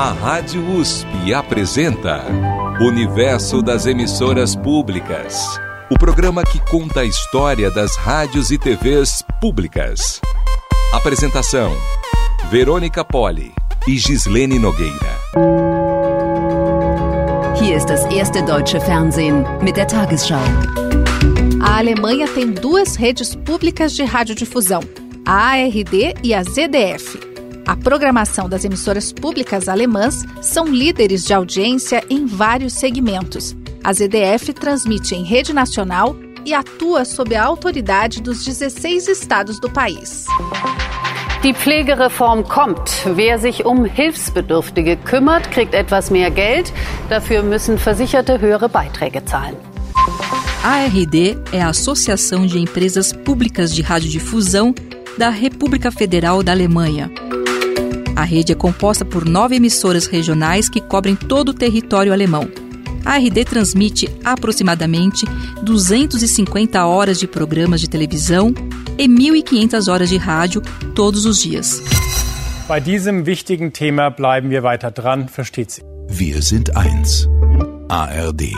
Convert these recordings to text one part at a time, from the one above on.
A Rádio USP apresenta Universo das Emissoras Públicas. O programa que conta a história das rádios e TVs públicas. Apresentação: Verônica Poli e Gislene Nogueira. Hier ist das erste deutsche Fernsehen mit der Tagesschau. A Alemanha tem duas redes públicas de radiodifusão, a ARD e a ZDF. A programação das emissoras públicas alemãs são líderes de audiência em vários segmentos. A ZDF transmite em rede nacional e atua sob a autoridade dos 16 estados do país. Die Pflegereform kommt. Wer sich um Hilfsbedürftige kümmert, kriegt etwas mehr Geld. Dafür müssen Versicherte höhere Beiträge zahlen. A ARD é a Associação de Empresas Públicas de Radiodifusão da República Federal da Alemanha. A rede é composta por nove emissoras regionais que cobrem todo o território alemão. A RD transmite aproximadamente 250 horas de programas de televisão e 1.500 horas de rádio todos os dias. Bei diesem wichtigen Thema bleiben wir weiter dran, versteht sie. Wir sind eins. ARD.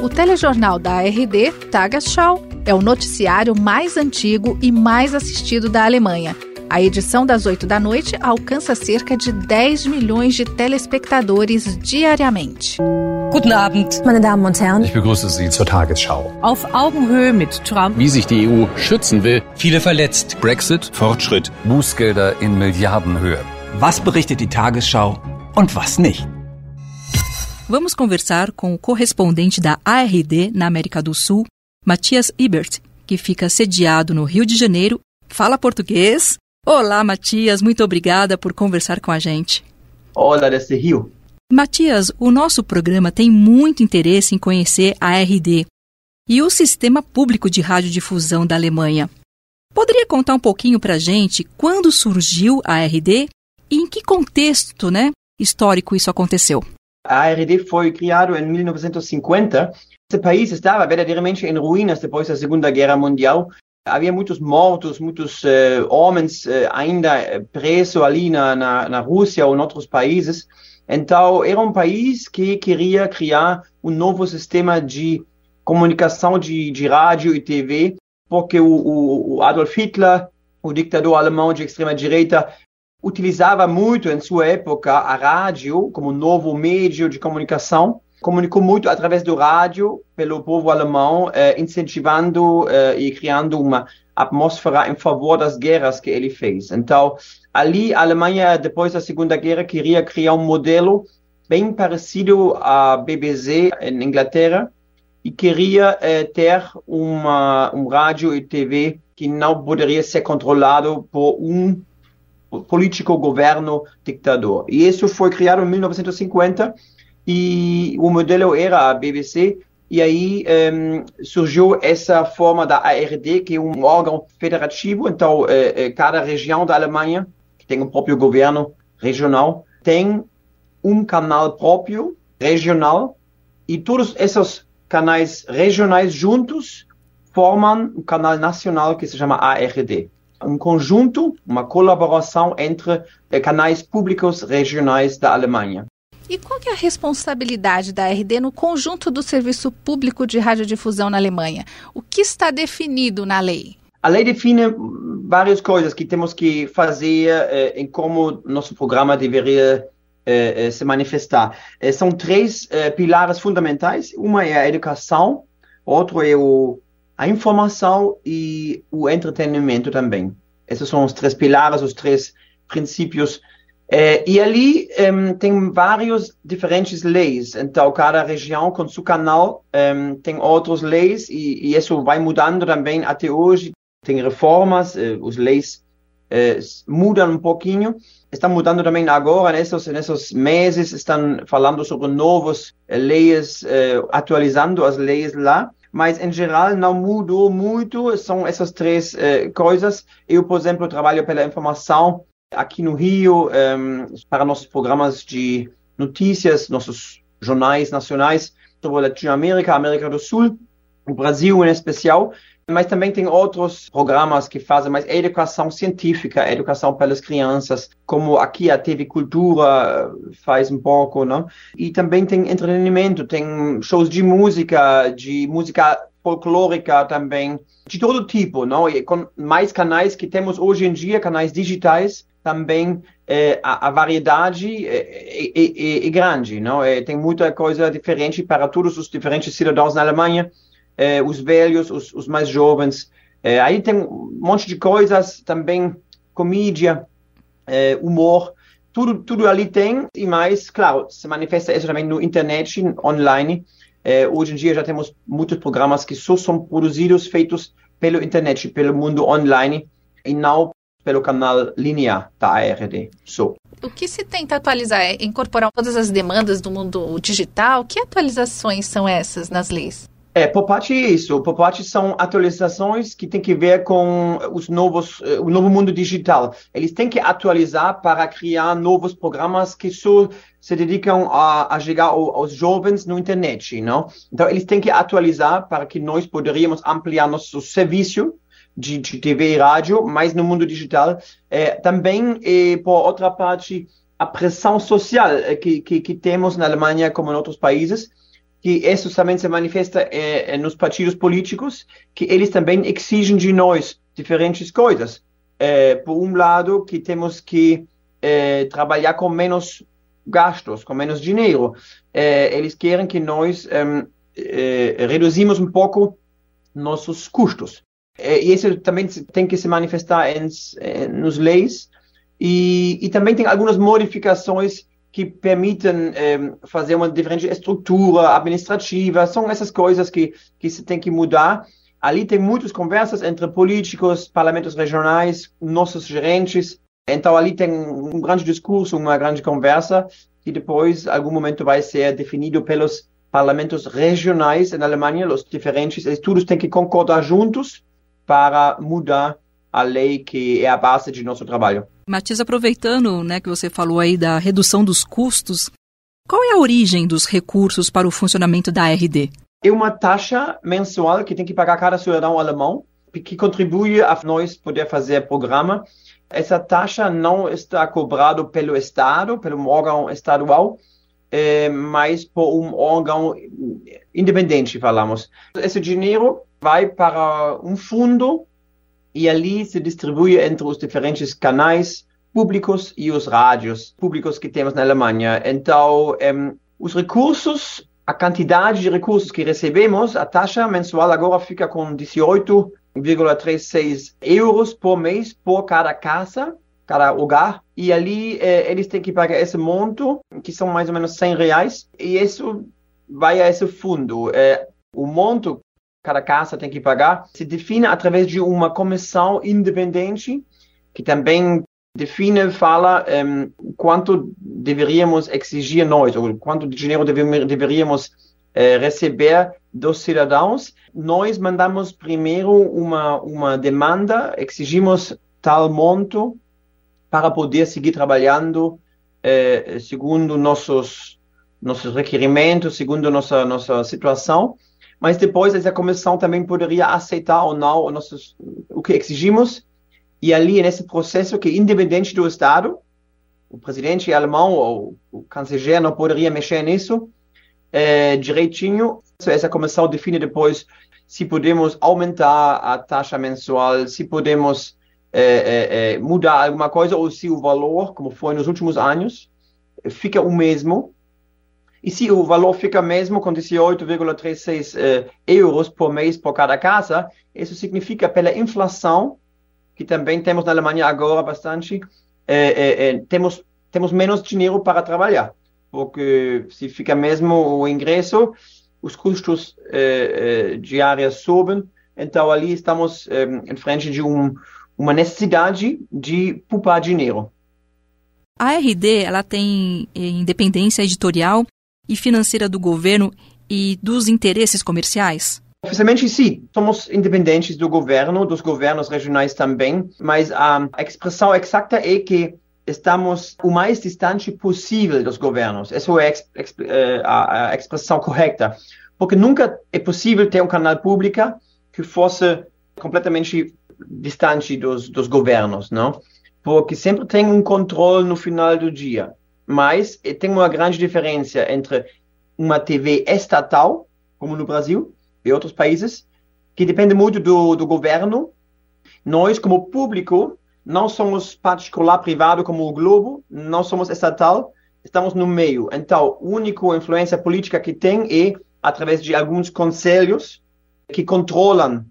O telejornal da ARD, Tagesschau, é o noticiário mais antigo e mais assistido da Alemanha. A edição das 8 da noite alcança cerca de 10 milhões de telespectadores diariamente. Guten Abend, meine Damen und Herren. Ich begrüße Sie zur Tagesschau. Auf Augenhöhe mit Trump. Wie sich die EU schützen will. Viele verletzt. Brexit. Fortschritt. Bußgelder in Milliardenhöhe. Was berichtet die Tagesschau und was nicht? Vamos conversar com o correspondente da ARD na América do Sul, Matias Ibert, que fica sediado no Rio de Janeiro, fala português. Olá, Matias, muito obrigada por conversar com a gente. Olá, desse Rio. Matias, o nosso programa tem muito interesse em conhecer a ARD e o sistema público de radiodifusão da Alemanha. Poderia contar um pouquinho para a gente quando surgiu a ARD e em que contexto né, histórico isso aconteceu? A ARD foi criado em 1950. Esse país estava verdadeiramente em ruínas depois da Segunda Guerra Mundial. Havia muitos mortos, muitos uh, homens uh, ainda presos ali na, na, na Rússia ou em outros países. Então, era um país que queria criar um novo sistema de comunicação de, de rádio e TV, porque o, o Adolf Hitler, o ditador alemão de extrema-direita, utilizava muito em sua época a rádio como novo meio de comunicação. Comunicou muito através do rádio pelo povo alemão, eh, incentivando eh, e criando uma atmosfera em favor das guerras que ele fez. Então, ali a Alemanha, depois da Segunda Guerra, queria criar um modelo bem parecido à BBC em Inglaterra e queria eh, ter uma, um rádio e TV que não poderia ser controlado por um político governo ditador. E isso foi criado em 1950 e o modelo era a BBC e aí um, surgiu essa forma da ARD, que é um órgão federativo, então eh, cada região da Alemanha, que tem um próprio governo regional, tem um canal próprio, regional, e todos esses canais regionais juntos formam um canal nacional que se chama ARD um conjunto, uma colaboração entre canais públicos regionais da Alemanha. E qual é a responsabilidade da RD no conjunto do serviço público de radiodifusão na Alemanha? O que está definido na lei? A lei define várias coisas que temos que fazer eh, em como nosso programa deveria eh, se manifestar. Eh, são três pilares fundamentais. Uma é a educação, outro é o a informação e o entretenimento também. Esses são os três pilares, os três princípios. É, e ali um, tem várias diferentes leis. Então, cada região com seu canal um, tem outras leis e, e, isso vai mudando também até hoje. Tem reformas, uh, as leis uh, mudam um pouquinho. Está mudando também agora, nesses, nesses meses, estão falando sobre novas uh, leis, atualizando as leis lá mas em geral não mudou muito, são essas três coisas. Eu, por exemplo, trabalho pela informação aqui no Rio, um, para nossos programas de notícias, nossos jornais nacionais sobre Latinoamérica, América do Sul. o Brasil em especial, mas também tem outros programas que fazem mais educação científica, educação pelas crianças, como aqui a TV Cultura faz um pouco, não? E também tem entretenimento, tem shows de música, de música folclórica também, de todo tipo, não? E com mais canais que temos hoje em dia, canais digitais, também é, a, a, variedade é, é, é, grande, não? É, tem muita coisa diferente para todos os diferentes cidadãos na Alemanha, é, os velhos, os, os mais jovens. Aí tem um monte de coisas também, comédia, humor, tudo, tudo ali tem e mais, claro, se manifesta isso também no internet, online. hoje em dia já temos muitos programas que só são produzidos, feitos pelo internet, pelo mundo online e não pelo canal linear da ARD. So. O que se tenta atualizar é incorporar todas as demandas do mundo digital? Que atualizações são essas nas leis? É, por parte isso, por parte são atualizações que têm que ver com os novos, eh, o novo mundo digital. Eles têm que atualizar para criar novos programas que só se dedicam a, a chegar aos jovens no internet, não? Então eles têm que atualizar para que nós poderíamos ampliar nosso serviço de, de TV e rádio, mas no mundo digital. É, também, e, por outra parte, a pressão social é, que, que, que, temos na Alemanha, como em outros países, que isso também se manifesta é, nos partidos políticos, que eles também exigem de nós diferentes coisas. É, por um lado, que temos que é, trabalhar com menos gastos, com menos dinheiro. Eles querem que nós reduzimos um pouco nossos custos. É, e isso também tem que se manifestar em, em, nos leis. E, e também tem algumas modificações que permitem é, fazer uma diferente estrutura administrativa. São essas coisas que, que se tem que mudar. Ali tem muitas conversas entre políticos, parlamentos regionais, nossos gerentes. Então, ali tem um grande discurso, uma grande conversa, que depois, em algum momento, vai ser definido pelos parlamentos regionais na Alemanha. Os diferentes estudos têm que concordar juntos para mudar a lei que é a base de nosso trabalho. Matias, aproveitando né, que você falou aí da redução dos custos, qual é a origem dos recursos para o funcionamento da RD? É uma taxa mensual que tem que pagar cada cidadão alemão, que contribui a nós poder fazer programa. Essa taxa não está cobrada pelo Estado, pelo órgão estadual, é, mas por um órgão independente, falamos. Esse dinheiro vai para um fundo e ali se distribui entre os diferentes canais públicos e os rádios públicos que temos na Alemanha. Então, um, os recursos, a quantidade de recursos que recebemos, a taxa mensual agora fica com 18,36 euros por mês por cada casa, cada hogar. E ali eh, eles têm que pagar esse monto, que são mais ou menos 100 reais, e isso vai a esse fundo. Eh, o monto cada casa tem que pagar, se define através de uma comissão independente que também define, fala um, quanto deveríamos exigir nós, ou quanto dinheiro deveríamos uh, receber dos cidadãos. Nós mandamos primeiro uma, uma demanda, exigimos tal monto para poder seguir trabalhando uh, segundo nossos, nossos requerimentos, segundo nossa, nossa situação mas depois essa comissão também poderia aceitar ou não o, o que exigimos, e ali nesse processo que independente do Estado, o presidente alemão ou o chanceler não poderia mexer nisso é, direitinho. Essa comissão define depois se podemos aumentar a taxa mensual, se podemos é, é, mudar alguma coisa ou se o valor, como foi nos últimos anos, fica o mesmo. E se o valor fica mesmo com 18,36 eh, euros por mês por cada casa, isso significa pela inflação, que também temos na Alemanha agora bastante, eh, eh, temos, temos menos dinheiro para trabalhar. Porque se fica mesmo o ingresso, os custos diários sobem, então ali estamos em frente de um, uma necessidade de poupar dinheiro. A RD ela tem independência editorial e financeira do governo e dos interesses comerciais? Oficialmente, sim. Somos independentes do governo, dos governos regionais também, mas a expressão exata é que estamos o mais distante possível dos governos. Essa é a, expressão correta. porque nunca é possível ter um canal público que fosse completamente distante dos, dos governos, não? Porque sempre tem um controle no final do dia. Mas tem uma grande diferença entre uma TV estatal, como no Brasil e outros países, que depende muito do, do governo. Nós, como público, não somos particular privado como o Globo, não somos estatal, estamos no meio. Então, a única influência política que tem é através de alguns conselhos que controlam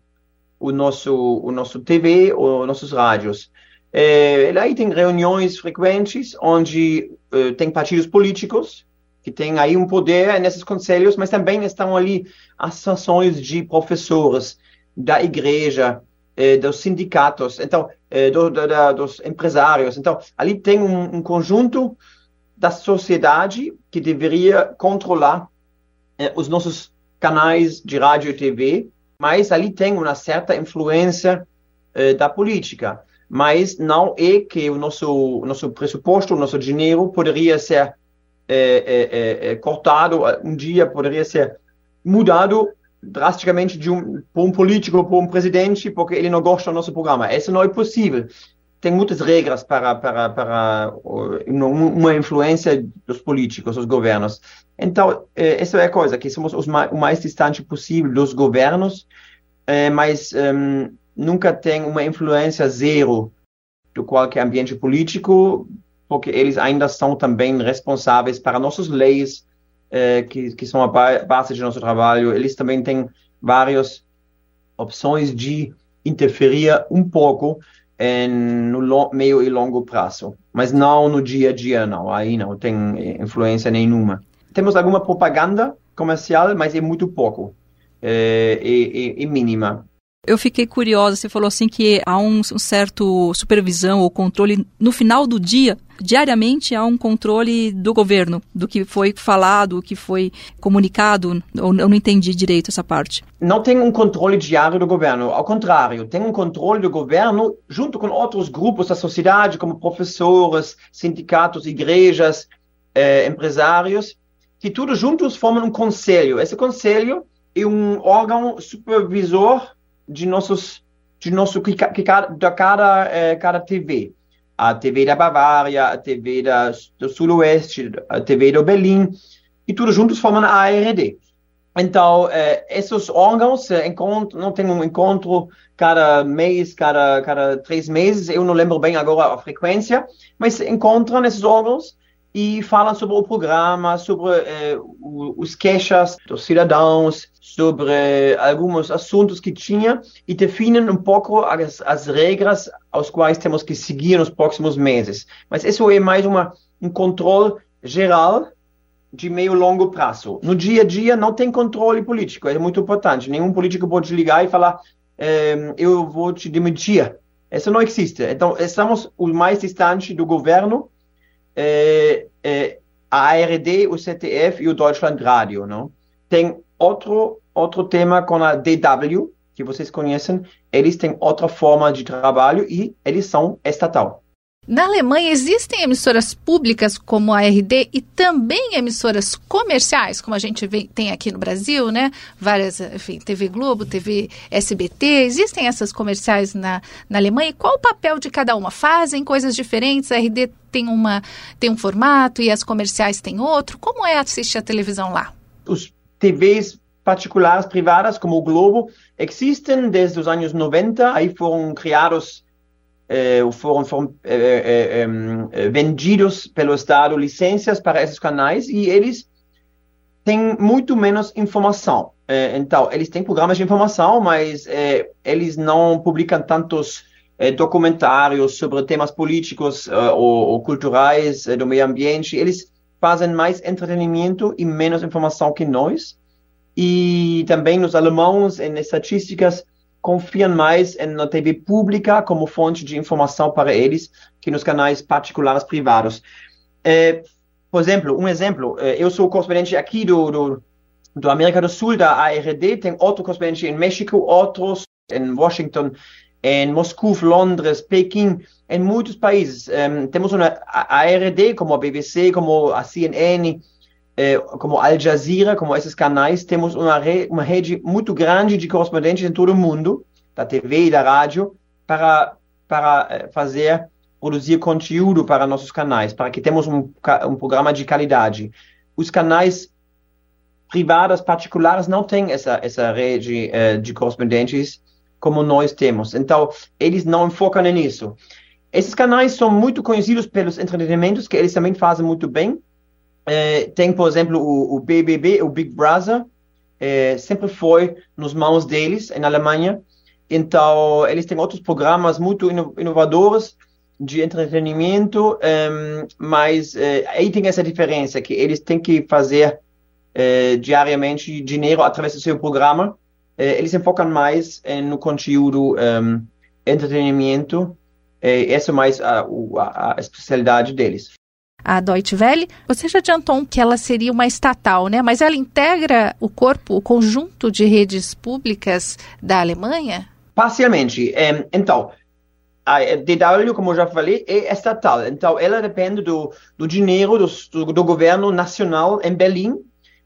o nosso, o nosso TV ou nossos rádios. É, aí tem reuniões frequentes onde tem partidos políticos que têm aí um poder nesses conselhos, mas também estão ali associações de professores da igreja, eh, dos sindicatos, então eh, do, do, dos empresários. Então ali tem um, um, conjunto da sociedade que deveria controlar eh, os nossos canais de rádio e TV mas ali tem uma certa influência eh, da política. Mas não é que o nosso, nosso pressuposto, o nosso dinheiro poderia ser eh, eh, cortado um dia, poderia ser mudado drasticamente de um, por um político, por um presidente, porque ele não gosta do nosso programa. Isso não é possível. Tem muitas regras para, para, para uma influência dos políticos, dos governos. Então, é, essa é a coisa, que somos o mais distante possível dos governos, é, mas um, nunca tem uma influência zero do qualquer ambiente político, porque eles ainda são também responsáveis para nossas leis, é, que, que são a base de nosso trabalho. Eles também têm várias opções de interferir um pouco no meio e longo prazo, mas não no dia a dia, não. Aí não tem influência nenhuma temos alguma propaganda comercial, mas é muito pouco, é, é, é, mínima. Eu fiquei curiosa, você falou assim que há um, um, certo supervisão ou controle no final do dia, diariamente há um controle do governo, do que foi falado, do que foi comunicado, ou eu não entendi direito essa parte. Não tem um controle diário do governo, ao contrário, tem um controle do governo junto com outros grupos da sociedade, como professores, sindicatos, igrejas, eh, empresários, que todos juntos formam um conselho. Esse conselho é um órgão supervisor de nossos de nosso que, da cada, eh, cada TV. A TV da Bavária, a TV da, do Sudoeste, a TV do Berlim, e todos juntos formam a ARD. Então, eh, esses órgãos eh, encontram, não tem um encontro cada mês, cada, cada três meses, eu não lembro bem agora a frequência, mas encontram esses órgãos e falam sobre o programa, sobre eh, os queixas dos cidadãos, sobre eh, alguns assuntos que tinha e definem um pouco as, as, regras aos quais temos que seguir nos próximos meses. Mas isso é mais uma, um controle geral de meio longo prazo. No dia a dia não tem controle político, é muito importante. Nenhum político pode ligar e falar eh, eu vou te demitir. Isso não existe. Então, estamos o mais distante do governo é, é, a ARD, o ZDF e o Deutschland Radio, não? Tem outro outro tema com a DW, que vocês conhecem, eles têm outra forma de trabalho e eles são estatal. Na Alemanha existem emissoras públicas como a RD e também emissoras comerciais, como a gente vê, tem aqui no Brasil, né? Várias, enfim, TV Globo, TV SBT, existem essas comerciais na, na Alemanha. E qual o papel de cada uma? Fazem coisas diferentes? A RD tem, uma, tem um formato e as comerciais têm outro? Como é assistir a televisão lá? Os TVs particulares, privadas, como o Globo, existem desde os anos 90, aí foram criados foram, foram eh, eh, vendidos pelo Estado licenças para esses canais e eles têm muito menos informação. então, eles têm programas de informação, mas eles não publicam tantos documentários sobre temas políticos ou, ou, culturais do meio ambiente. Eles fazem mais entretenimento e menos informação que nós. E também os alemães, em estatísticas, confiam mais na TV pública como fonte de informação para eles que nos canais particulares privados. É, por exemplo, um exemplo, é, eu sou correspondente aqui do, do, do América do Sul, da ARD, tem outro correspondente em México, outros em Washington, em Moscou, Londres, Pequim, em muitos países. Um, temos uma ARD, como a BBC, como a CNN, eh, como Al Jazeera, como esses canais, temos uma, re, uma rede muito grande de correspondentes em todo o mundo, da TV e da rádio, para, para eh, fazer, produzir conteúdo para nossos canais, para que temos um, um programa de qualidade. Os canais privados, particulares, não têm essa, essa rede eh, de correspondentes como nós temos. Então, eles não focam nisso. Esses canais são muito conhecidos pelos entretenimentos que eles também fazem muito bem. É, tem, por exemplo, o, o, BBB, o Big Brother, é, sempre foi nos mãos deles, na Alemanha. Então, eles têm outros programas muito inovadores de entretenimento, um, mas é, aí tem essa diferença, que eles têm que fazer é, diariamente dinheiro através do seu programa. É, eles se focam mais no conteúdo um, entretenimento é, essa é mais a, a, a especialidade deles. A Deutsche Welle, você já adiantou que ela seria uma estatal, né? Mas ela integra o corpo, o conjunto de redes públicas da Alemanha? Parcialmente. Então, a DW, como já falei, é estatal. Então, ela depende do, do dinheiro do, do, do governo nacional em Berlim.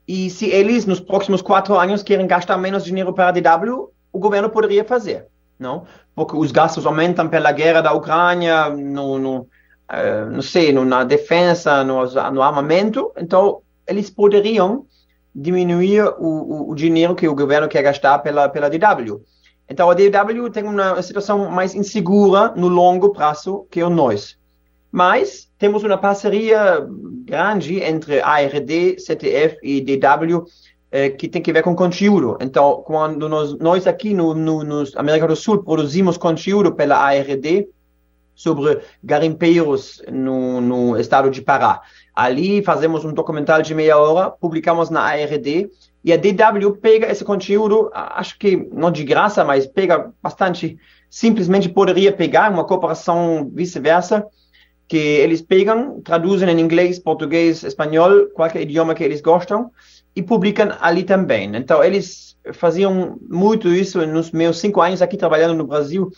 E se eles, nos próximos quatro anos, querem gastar menos dinheiro para a DW, o governo poderia fazer não? Porque os gastos aumentam pela guerra da Ucrânia, no, no uh, não sei, na defesa, no, no, armamento, então eles poderiam diminuir o, o, o, dinheiro que o governo quer gastar pela, pela DW. Então a DW tem uma situação mais insegura no longo prazo que o nós. Mas temos uma parceria grande entre ARD, CTF e DW é, que tem que ver com conteúdo. Então, quando nós, nós aqui no, no, no, América do Sul produzimos conteúdo pela ARD sobre garimpeiros no, no estado de Pará. Ali fazemos um documentário de meia hora, publicamos na ARD e a DW pega esse conteúdo, acho que não de graça, mas pega bastante, simplesmente poderia pegar uma cooperação vice-versa, que eles pegam, traduzem em inglês, português, espanhol, qualquer idioma que eles gostam, e publicam ali também. Então, eles faziam muito isso nos meus cinco anos aqui trabalhando no Brasil.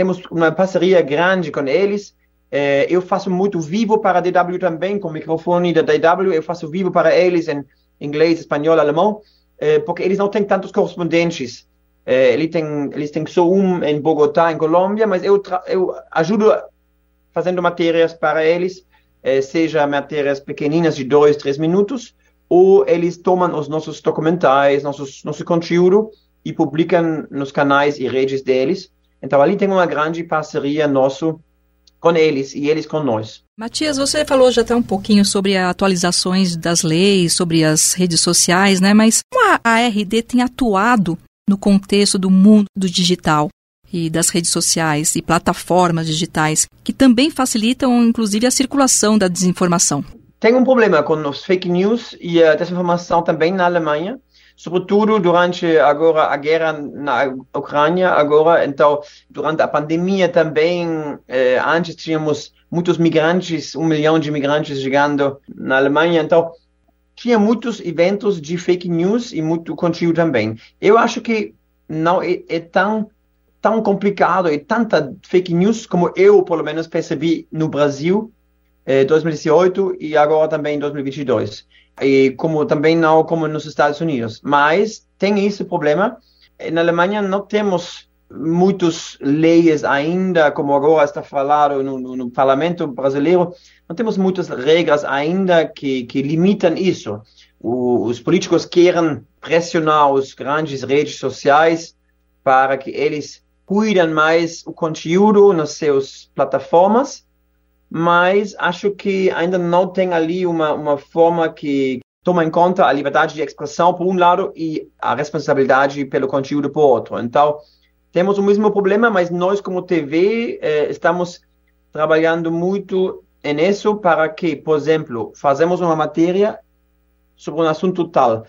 Temos uma parceria grande com eles. É, eu faço muito vivo para a DW também, com o microfone da DW. Eu faço vivo para eles em inglês, espanhol, alemão, é, porque eles não têm tantos correspondentes. É, eles, têm, eles têm só um em Bogotá, em Colômbia, mas eu, eu ajudo fazendo matérias para eles, seja matérias pequeninas de dois, três minutos, ou eles tomam os nossos documentais, nossos, nosso conteúdo e publicam nos canais e redes deles. Então, ali tem uma grande parceria nosso com eles e eles com nós. Matias, você falou já até um pouquinho sobre atualizações das leis, sobre as redes sociais, né? Mas como a ARD tem atuado no contexto do mundo do digital e das redes sociais e plataformas digitais, que também facilitam, inclusive, a circulação da desinformação? Tem um problema com os fake news e a desinformação também na Alemanha, sobretudo durante agora a guerra na Ucrânia agora, então durante a pandemia também, eh, antes tínhamos muitos migrantes, um milhão de migrantes chegando na Alemanha, então tinha muitos eventos de fake news e muito conteúdo também. Eu acho que não é, é tão tão complicado e tanta fake news como eu, pelo menos, percebi no Brasil 2018 eh, e agora também 2022. E como também não como nos Estados Unidos. Mas tem esse problema. Na Alemanha não temos muitas leis ainda, como agora está falado no, no, no, parlamento brasileiro, não temos muitas regras ainda que, que limitam isso. O, os políticos querem pressionar os grandes redes sociais para que eles cuidem mais o conteúdo nas suas plataformas mas acho que ainda não tem ali uma, uma forma que toma em conta a liberdade de expressão por um lado e a responsabilidade pelo conteúdo por outro. Então, temos o mesmo problema, mas nós como TV eh, estamos trabalhando muito nisso para que, por exemplo, fazemos uma matéria sobre um assunto tal.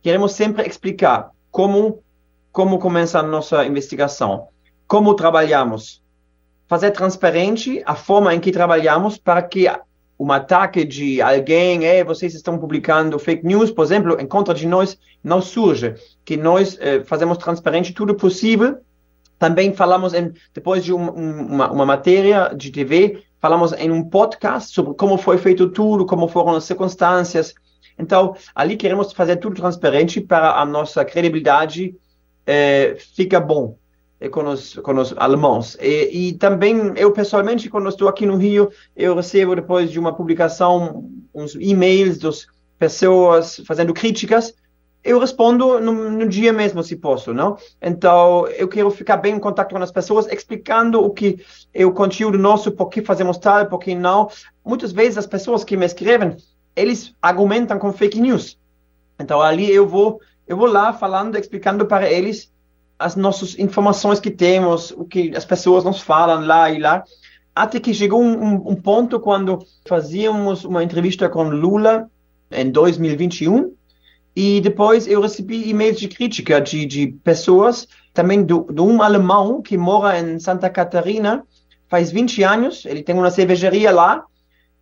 Queremos sempre explicar como como começa a nossa investigação, como trabalhamos, fazer transparente a forma em que trabalhamos para que um ataque de alguém, é, vocês estão publicando fake news, por exemplo, em contra de nós, não surge. Que nós eh, fazemos transparente tudo possível. Também falamos, em, depois de um, uma, uma matéria de TV, falamos em um podcast sobre como foi feito tudo, como foram as circunstâncias, Então, ali queremos fazer tudo transparente para a nossa credibilidade é, fica bom com os, com os alemãos. E, e, também, eu pessoalmente, quando estou aqui no Rio, eu recebo depois de uma publicação uns e-mails das pessoas fazendo críticas eu respondo no, no, dia mesmo, se posso, não? Então, eu quero ficar bem em contato com as pessoas, explicando o que é o conteúdo nosso, por que fazemos tal, por que não. Muitas vezes as pessoas que me escrevem, eles argumentam com fake news. Então, ali eu vou, eu vou lá falando, explicando para eles as nossas informações que temos, o que as pessoas nos falam lá e lá. Até que chegou um, um, ponto quando fazíamos uma entrevista com Lula em 2021, e depois eu recebi e-mails de crítica de, de pessoas, também de um alemão que mora em Santa Catarina faz 20 anos, ele tem uma cervejaria lá,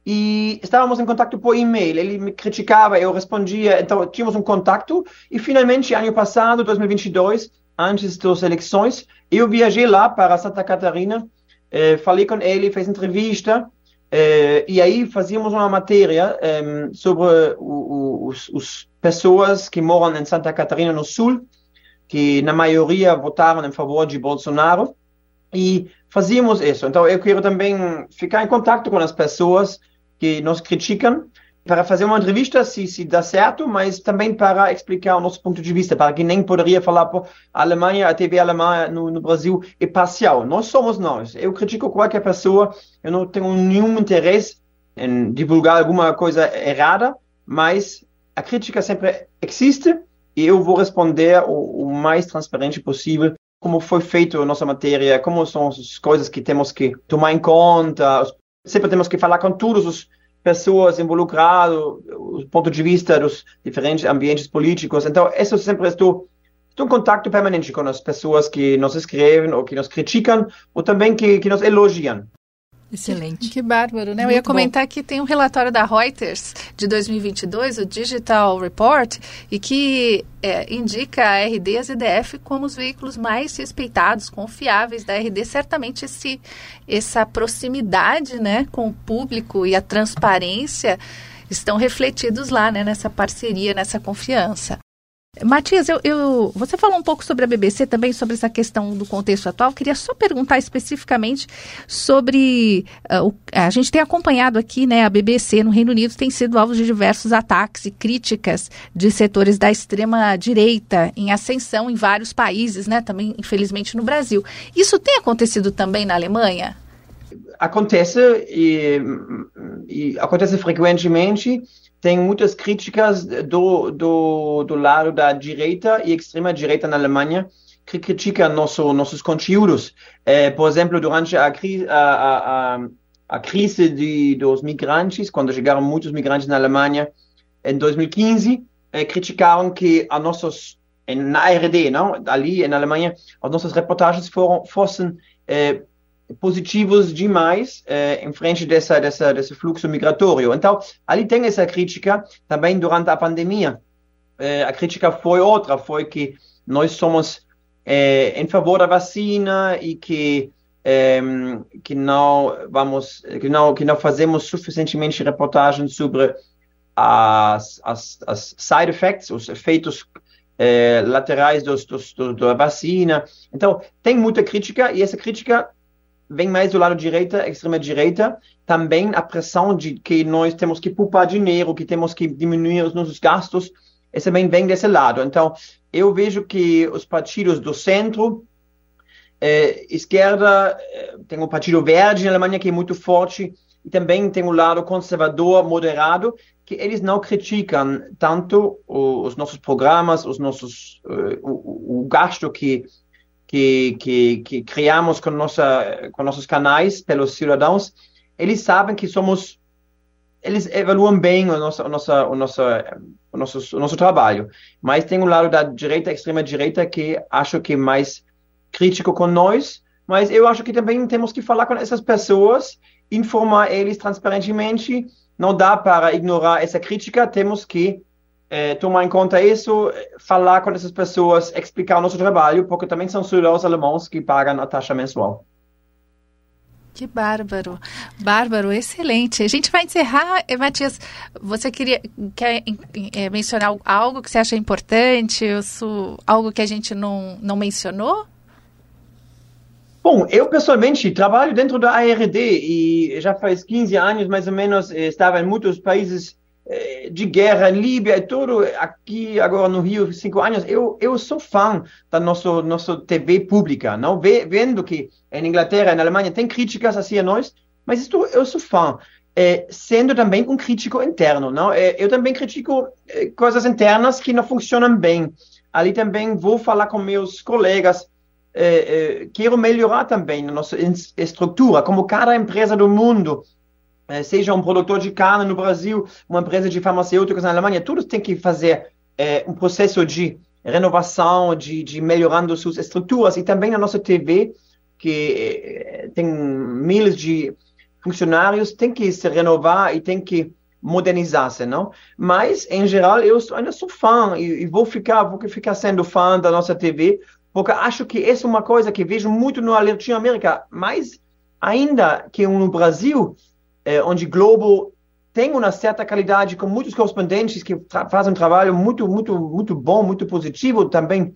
e estávamos em contato por e-mail. Ele me criticava, eu respondia, então tínhamos um contato. E finalmente, ano passado, 2022, antes das eleições, eu viajei lá para Santa Catarina, eh, falei com ele, fez entrevista, eh, e aí fazíamos uma matéria eh, sobre os pessoas que moram em Santa Catarina no Sul, que na maioria votaram em favor de Bolsonaro, e fazíamos isso. Então, eu quero também ficar em contato com as pessoas que nos criticam, para fazer uma entrevista se, se dá certo, mas também para explicar o nosso ponto de vista, para quem nem poderia falar por Alemanha, a TV alemã no, no Brasil é parcial. Nós somos nós. Eu critico qualquer pessoa, eu não tenho nenhum interesse em divulgar alguma coisa errada, mas a crítica sempre existe e eu vou responder o, o mais transparente possível como foi feito a nossa matéria, como são as coisas que temos que tomar em conta. Sempre temos que falar com todas as pessoas involucradas, o ponto de vista dos diferentes ambientes políticos. Então, isso sempre estou, estou em contato permanente com as pessoas que nos escrevem ou que nos criticam, ou também que, que nos elogiam. Excelente. Que, que bárbaro, né? Muito Eu ia comentar bom. que tem um relatório da Reuters de 2022, o Digital Report, e que é, indica a RD e a ZDF como os veículos mais respeitados, confiáveis da RD. Certamente esse, essa proximidade né, com o público e a transparência estão refletidos lá, né, nessa parceria, nessa confiança. Matias, eu, eu, você falou um pouco sobre a BBC também, sobre essa questão do contexto atual. Queria só perguntar especificamente sobre. Uh, o, a gente tem acompanhado aqui, né, a BBC no Reino Unido tem sido alvo de diversos ataques e críticas de setores da extrema-direita em ascensão em vários países, né, também, infelizmente, no Brasil. Isso tem acontecido também na Alemanha? Acontece e, e acontece frequentemente tem muitas críticas do, do, do lado da direita e extrema direita na Alemanha que criticam nosso, nossos conteúdos. É, por exemplo, durante a, a, a, a crise de, dos migrantes, quando chegaram muitos migrantes na Alemanha em 2015, é, criticaram que a nossos na RD, não, ali na Alemanha, as nossas reportagens foram, fossem é, positivos demais eh, em frente dessa, dessa, desse fluxo migratório. Então, ali tem essa crítica também durante a pandemia. Eh, a crítica foi outra, foi que nós somos eh, em favor da vacina e que que não vamos que não que não fazemos suficientemente reportagens sobre as, as, as side effects, os efeitos laterais dos, dos, do, da vacina. Então, tem muita crítica e essa crítica vem mais do lado direita, extrema direita, também a pressão de que nós temos que poupar dinheiro, que temos que diminuir os nossos gastos, esse também vem desse lado. Então, eu vejo que os partidos do centro, eh, esquerda, eh, tem o Partido Verde na Alemanha que é muito forte, e também tem o lado conservador, moderado, que eles não criticam tanto os nossos programas, os nossos, uh, o, o gasto que que, que, que criamos com, nossa, com nossos canais pelos cidadãos, eles sabem que somos eles evaluam bem o nosso, o nosso, o nosso, o nosso, o nosso trabalho. Mas tem um lado da direita, extrema direita, que acho que é mais crítico com nós. Mas eu acho que também temos que falar com essas pessoas, informar eles transparentemente. Não dá para ignorar essa crítica, temos que é, tomar em conta isso, falar com essas pessoas, explicar o nosso trabalho, porque também são cidadãos alemãos que pagam a taxa mensual. Que bárbaro. Bárbaro, excelente. A gente vai encerrar, eh, Matias. Você queria quer é, mencionar algo que você acha importante, isso, algo que a gente não, não mencionou? Bom, eu pessoalmente trabalho dentro da ARD e já faz 15 anos mais ou menos estava em muitos países de guerra, Líbia e tudo, aqui agora no Rio, cinco anos, eu, eu sou fã da nossa, nossa TV pública, não? Vendo que em Inglaterra, na Alemanha, tem críticas assim a nós, mas isto, eu sou fã. É, sendo também um crítico interno, não? É, eu também critico é, coisas internas que não funcionam bem. Ali também vou falar com meus colegas, quero melhorar também a nossa estrutura, como cada empresa do mundo seja um produtor de carne no Brasil, uma empresa de farmacêuticos na Alemanha, todos têm que fazer é, um processo de renovação, de, de melhorando suas estruturas e também a nossa TV, que é, tem milhares de funcionários, tem que se renovar e tem que modernizar-se, não? Mas, em geral, eu ainda sou fã e, e, vou ficar, vou ficar sendo fã da nossa TV, porque acho que essa é uma coisa que vejo muito no Latinoamérica, mas ainda que no Brasil, eh, onde Globo tem uma certa qualidade com muitos correspondentes que fazem um trabalho muito, muito, muito bom, muito positivo também.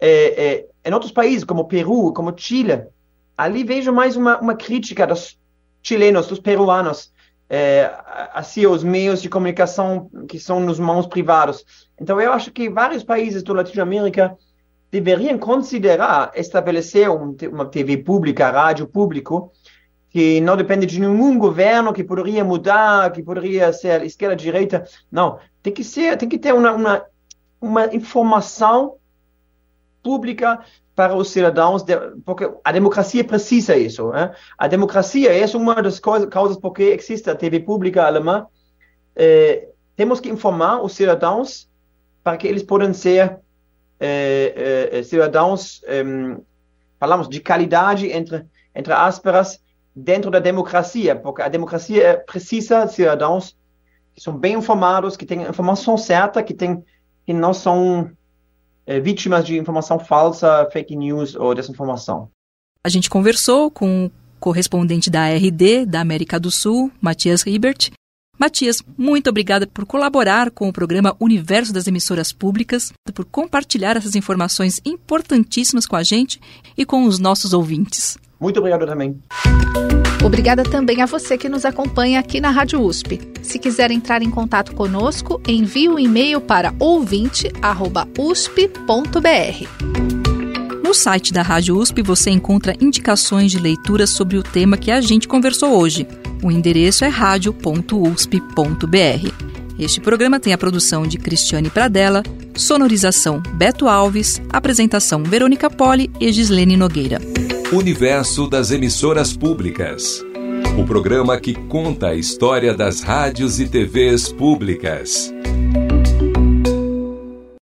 Eh, eh, em outros países, como Peru, como Chile, ali vejo mais uma, uma crítica dos chilenos, dos peruanos, eh, assim, os meios de comunicação que são nos mãos privados. Então, eu acho que vários países do Latinoamérica deveriam considerar estabelecer um, uma TV pública, rádio público, que não depende de nenhum governo que poderia mudar, que poderia ser esquerda, direita. Não, tem que ser, tem que ter uma, uma, uma informação pública para os cidadãos, porque a democracia precisa isso. Né? A democracia é uma das causas porque existe a TV pública alemã. É, temos que informar os cidadãos para que eles possam ser é, é, cidadãos, falamos de qualidade entre, entre aspas, dentro da democracia, porque a democracia precisa de cidadãos que são bem informados, que têm informação certa, que, tem, que não são é, vítimas de informação falsa, fake news ou desinformação. A gente conversou com o correspondente da RD da América do Sul, Matias Ribert. Matias, muito obrigada por colaborar com o programa Universo das Emissoras Públicas, por compartilhar essas informações importantíssimas com a gente e com os nossos ouvintes. Muito obrigado também. Obrigada também a você que nos acompanha aqui na Rádio USP. Se quiser entrar em contato conosco, envie um e-mail para ouvinte@usp.br. No site da Rádio USP você encontra indicações de leitura sobre o tema que a gente conversou hoje. O endereço é radio.usp.br. Este programa tem a produção de Cristiane Pradella, sonorização Beto Alves, apresentação Verônica Poli e Gislene Nogueira. Universo das Emissoras Públicas. O programa que conta a história das rádios e TVs públicas.